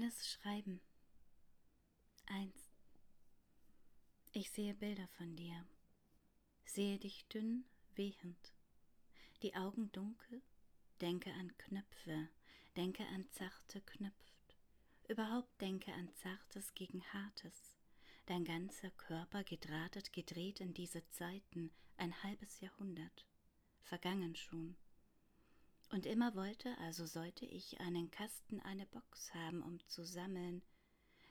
Alice schreiben. 1. Ich sehe Bilder von dir, sehe dich dünn, wehend, die Augen dunkel, denke an Knöpfe, denke an zarte Knöpft, überhaupt denke an Zartes gegen Hartes, dein ganzer Körper gedrahtet, gedreht in diese Zeiten, ein halbes Jahrhundert, vergangen schon. Und immer wollte, also sollte ich einen Kasten, eine Box haben, um zu sammeln,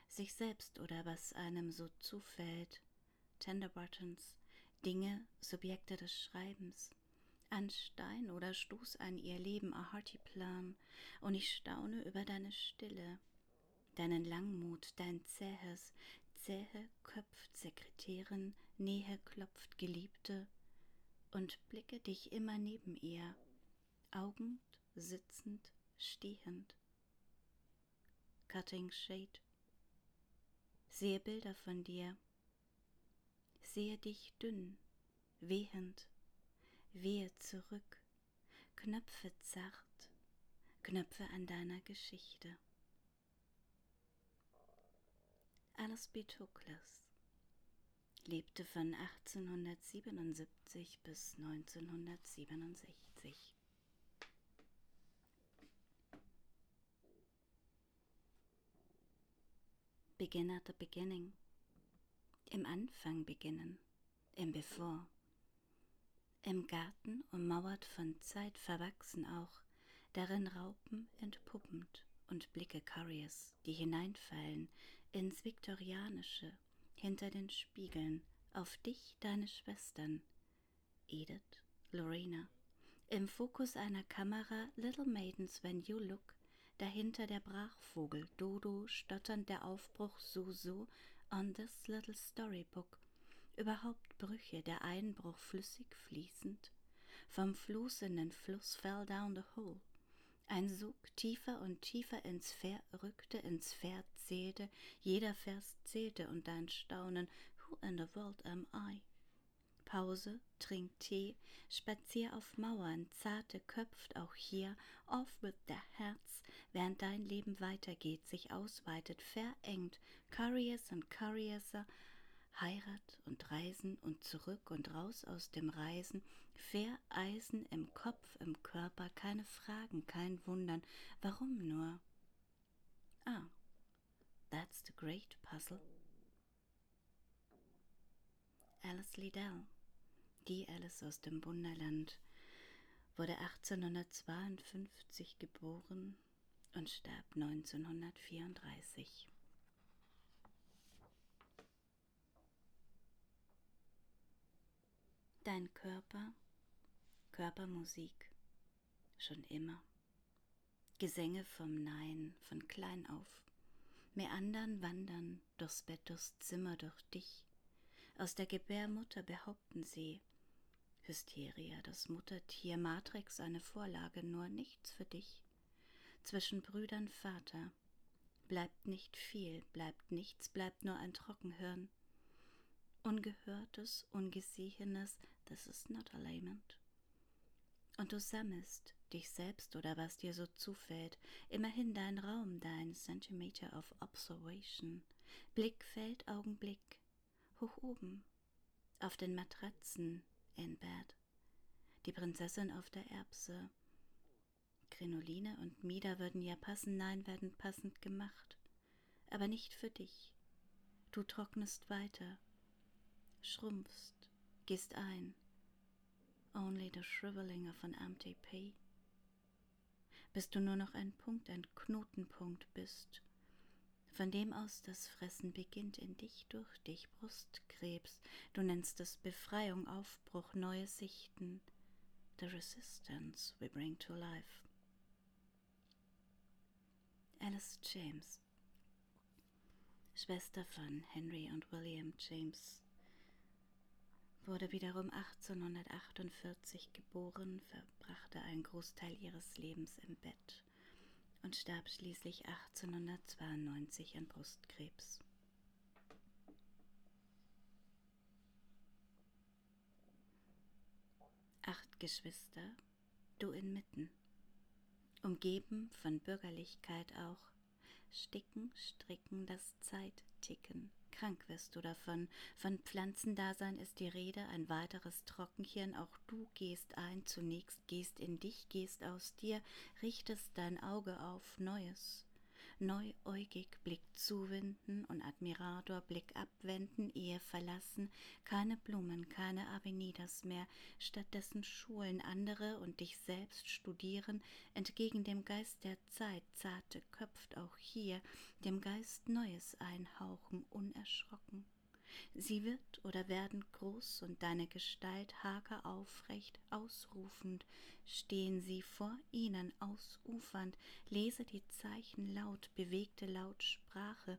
sich selbst oder was einem so zufällt, Tender Buttons, Dinge, Subjekte des Schreibens, an Stein oder Stoß an ihr Leben, a hearty plan, und ich staune über deine Stille, deinen Langmut, dein zähes, zähe köpft Sekretärin, Nähe klopft Geliebte, und blicke dich immer neben ihr, augend, sitzend, stehend. Cutting Shade. Sehe Bilder von dir, sehe dich dünn, wehend, wehe zurück, Knöpfe zart, Knöpfe an deiner Geschichte. Toklas lebte von 1877 bis 1967. Begin at the beginning. Im Anfang beginnen, im Bevor. Im Garten ummauert von Zeit verwachsen auch, darin Raupen entpuppend und Blicke Curries, die hineinfallen ins Viktorianische, hinter den Spiegeln, auf dich, deine Schwestern, Edith, Lorena, im Fokus einer Kamera Little Maidens When You Look, dahinter der Brachvogel, Dodo, stotternd der Aufbruch, so, so, on this little storybook, überhaupt Brüche, der Einbruch flüssig fließend, vom Fluss in den Fluss fell down the hole, ein Sog tiefer und tiefer ins Pferd rückte, ins Pferd zählte, jeder Vers zählte und dein Staunen, who in the world am I? Pause, trink Tee, spazier auf Mauern, zarte köpft auch hier, off with the Herz, während dein Leben weitergeht, sich ausweitet, verengt, Curious und Curiouser, Heirat und Reisen und zurück und raus aus dem Reisen, Vereisen im Kopf, im Körper, keine Fragen, kein Wundern, warum nur? Ah, that's the great puzzle. Alice Liddell die Alice aus dem Wunderland, wurde 1852 geboren und starb 1934. Dein Körper, Körpermusik, schon immer. Gesänge vom Nein, von klein auf. Meandern, wandern durchs Bett, durchs Zimmer, durch dich. Aus der Gebärmutter behaupten sie, Hysteria, das Muttertier, Matrix eine Vorlage, nur nichts für dich. Zwischen Brüdern Vater. Bleibt nicht viel, bleibt nichts, bleibt nur ein Trockenhirn. Ungehörtes, Ungesehenes, this is not a lament. Und du sammelst dich selbst oder was dir so zufällt, immerhin dein Raum, dein Centimeter of Observation, Blickfeld, Augenblick, hoch oben, auf den Matratzen, in Bed. Die Prinzessin auf der Erbse. Krinoline und Mieder würden ja passen, nein, werden passend gemacht. Aber nicht für dich. Du trocknest weiter, schrumpfst, gehst ein. Only the shriveling of an empty pea. Bis du nur noch ein Punkt, ein Knotenpunkt bist von dem aus das Fressen beginnt in dich, durch dich, Brustkrebs. Du nennst es Befreiung, Aufbruch, neue Sichten. The resistance we bring to life. Alice James, Schwester von Henry und William James, wurde wiederum 1848 geboren, verbrachte einen Großteil ihres Lebens im Bett und starb schließlich 1892 an Brustkrebs. Acht Geschwister, du inmitten, umgeben von Bürgerlichkeit auch, sticken, stricken, das Zeitticken. Krank wirst du davon. Von Pflanzendasein ist die Rede, ein weiteres Trockenchen. Auch du gehst ein, zunächst gehst in dich, gehst aus dir, richtest dein Auge auf Neues neuäugig Blick zuwenden und Admirator Blick abwenden, Ehe verlassen, keine Blumen, keine Avenidas mehr, stattdessen Schulen andere und dich selbst studieren, entgegen dem Geist der Zeit, zarte köpft auch hier, dem Geist Neues einhauchen, unerschrocken. Sie wird oder werden groß und deine Gestalt hager aufrecht, ausrufend, stehen sie vor ihnen ausufernd, lese die Zeichen laut, bewegte Lautsprache,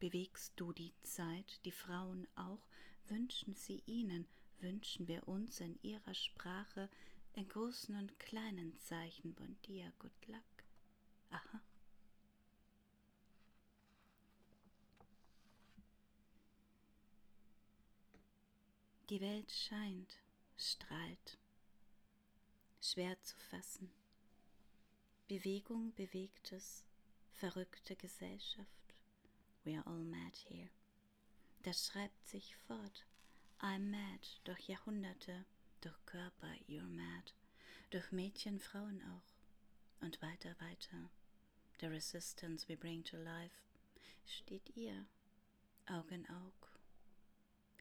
bewegst du die Zeit, die Frauen auch, wünschen sie ihnen, wünschen wir uns in ihrer Sprache, in großen und kleinen Zeichen, bon dia, good luck. Aha. Die Welt scheint, strahlt, schwer zu fassen. Bewegung, bewegtes, verrückte Gesellschaft. We are all mad here. Das schreibt sich fort. I'm mad durch Jahrhunderte, durch Körper, you're mad, durch Mädchen, Frauen auch. Und weiter, weiter. The resistance we bring to life steht ihr, Aug in Aug,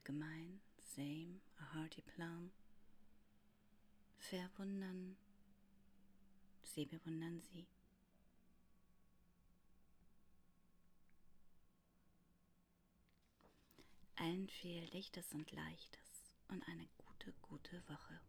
gemein, same, a hearty plum. Verwundern, sie bewundern sie. Allen viel Lichtes und Leichtes und eine gute, gute Woche.